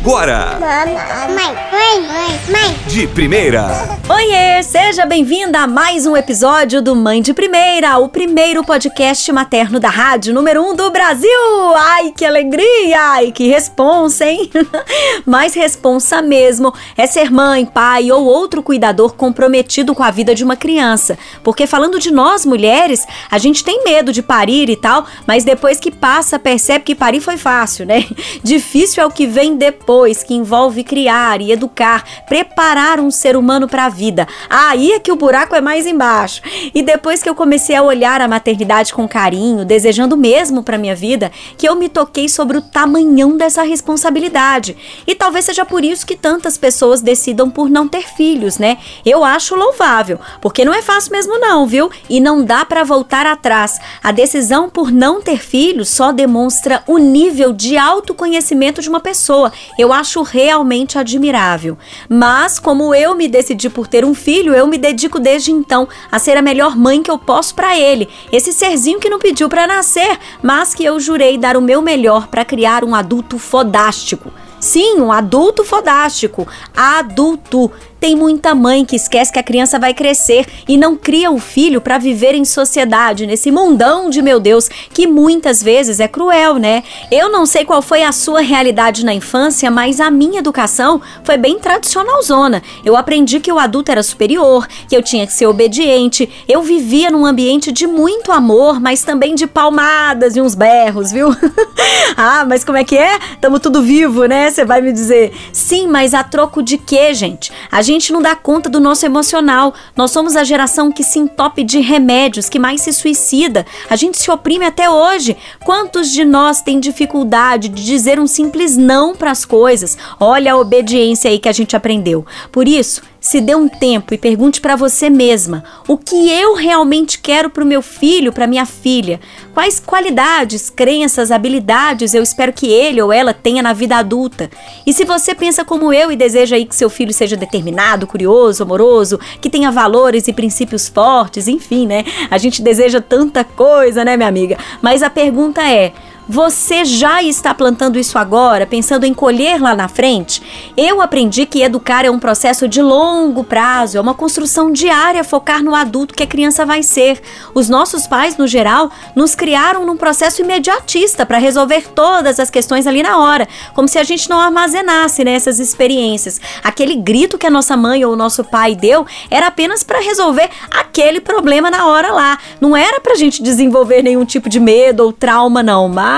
agora. Mãe, mãe, mãe, mãe. De primeira. Oiê, seja bem-vinda a mais um episódio do Mãe de Primeira, o primeiro podcast materno da rádio número um do Brasil. Ai, que alegria! Ai, que responsa, hein? Mais responsa mesmo é ser mãe, pai ou outro cuidador comprometido com a vida de uma criança. Porque falando de nós mulheres, a gente tem medo de parir e tal, mas depois que passa, percebe que parir foi fácil, né? Difícil é o que vem depois, que envolve criar e educar, preparar um ser humano para a vida. Aí é que o buraco é mais embaixo. E depois que eu comecei a olhar a maternidade com carinho, desejando mesmo para minha vida, que eu me toquei sobre o tamanhão dessa responsabilidade. E talvez seja por isso que tantas pessoas decidam por não ter filhos, né? Eu acho louvável, porque não é fácil mesmo não, viu? E não dá para voltar atrás. A decisão por não ter filhos só demonstra o nível de autoconhecimento de uma pessoa. Eu acho realmente admirável. Mas como eu me decidi por ter um filho, eu me dedico desde então a ser a melhor mãe que eu posso para ele. Esse serzinho que não pediu para nascer, mas que eu jurei dar o meu melhor para criar um adulto fodástico. Sim, um adulto fodástico. Adulto. Tem muita mãe que esquece que a criança vai crescer e não cria o filho para viver em sociedade, nesse mundão de meu Deus, que muitas vezes é cruel, né? Eu não sei qual foi a sua realidade na infância, mas a minha educação foi bem tradicionalzona. Eu aprendi que o adulto era superior, que eu tinha que ser obediente. Eu vivia num ambiente de muito amor, mas também de palmadas e uns berros, viu? ah, mas como é que é? Tamo tudo vivo, né? Você vai me dizer. Sim, mas a troco de quê, gente? A gente não dá conta do nosso emocional. Nós somos a geração que se entope de remédios, que mais se suicida. A gente se oprime até hoje. Quantos de nós têm dificuldade de dizer um simples não para as coisas? Olha a obediência aí que a gente aprendeu. Por isso, se dê um tempo e pergunte para você mesma o que eu realmente quero para o meu filho, para minha filha. Quais qualidades, crenças, habilidades eu espero que ele ou ela tenha na vida adulta. E se você pensa como eu e deseja aí que seu filho seja determinado, curioso, amoroso, que tenha valores e princípios fortes, enfim, né? A gente deseja tanta coisa, né, minha amiga? Mas a pergunta é: você já está plantando isso agora, pensando em colher lá na frente? Eu aprendi que educar é um processo de longo prazo, é uma construção diária focar no adulto que a criança vai ser. Os nossos pais, no geral, nos criaram num processo imediatista para resolver todas as questões ali na hora, como se a gente não armazenasse nessas né, experiências. Aquele grito que a nossa mãe ou o nosso pai deu era apenas para resolver aquele problema na hora lá. Não era para a gente desenvolver nenhum tipo de medo ou trauma, não. Mas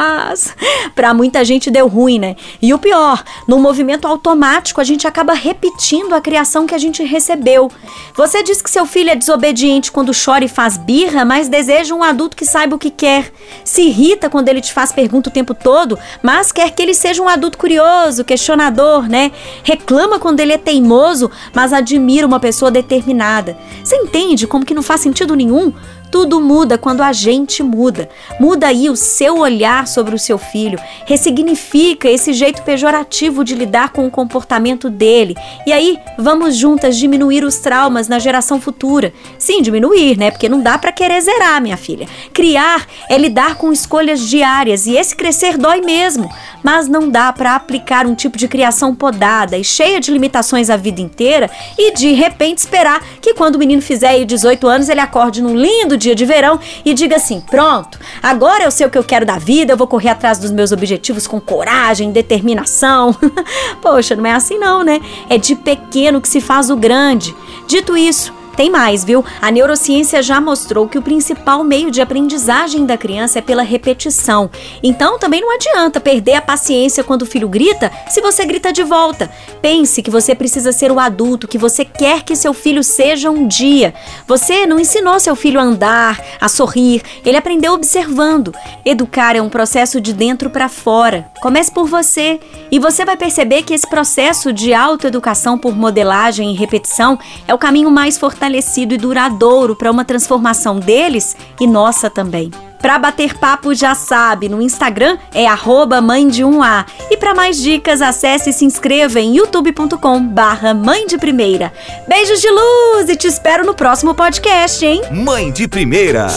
para muita gente deu ruim, né? E o pior, no movimento automático a gente acaba repetindo a criação que a gente recebeu. Você diz que seu filho é desobediente quando chora e faz birra, mas deseja um adulto que saiba o que quer. Se irrita quando ele te faz pergunta o tempo todo, mas quer que ele seja um adulto curioso, questionador, né? Reclama quando ele é teimoso, mas admira uma pessoa determinada. Você entende como que não faz sentido nenhum? Tudo muda quando a gente muda. Muda aí o seu olhar sobre o seu filho. Ressignifica esse jeito pejorativo de lidar com o comportamento dele. E aí, vamos juntas diminuir os traumas na geração futura. Sim, diminuir, né? Porque não dá para querer zerar, minha filha. Criar é lidar com escolhas diárias e esse crescer dói mesmo. Mas não dá para aplicar um tipo de criação podada e cheia de limitações a vida inteira e de repente esperar que quando o menino fizer 18 anos ele acorde num lindo dia de verão e diga assim: pronto, agora eu sei o que eu quero da vida, eu vou correr atrás dos meus objetivos com coragem, determinação. Poxa, não é assim não, né? É de pequeno que se faz o grande. Dito isso, tem mais, viu? A neurociência já mostrou que o principal meio de aprendizagem da criança é pela repetição. Então também não adianta perder a paciência quando o filho grita se você grita de volta. Pense que você precisa ser o adulto que você quer que seu filho seja um dia. Você não ensinou seu filho a andar, a sorrir, ele aprendeu observando. Educar é um processo de dentro para fora. Comece por você e você vai perceber que esse processo de autoeducação por modelagem e repetição é o caminho mais fortalecido fortalecido e duradouro para uma transformação deles e nossa também. Para bater papo já sabe, no Instagram é arroba mãe de um A. E para mais dicas, acesse e se inscreva em youtube.com barra mãe de primeira. Beijos de luz e te espero no próximo podcast, hein? Mãe de primeira.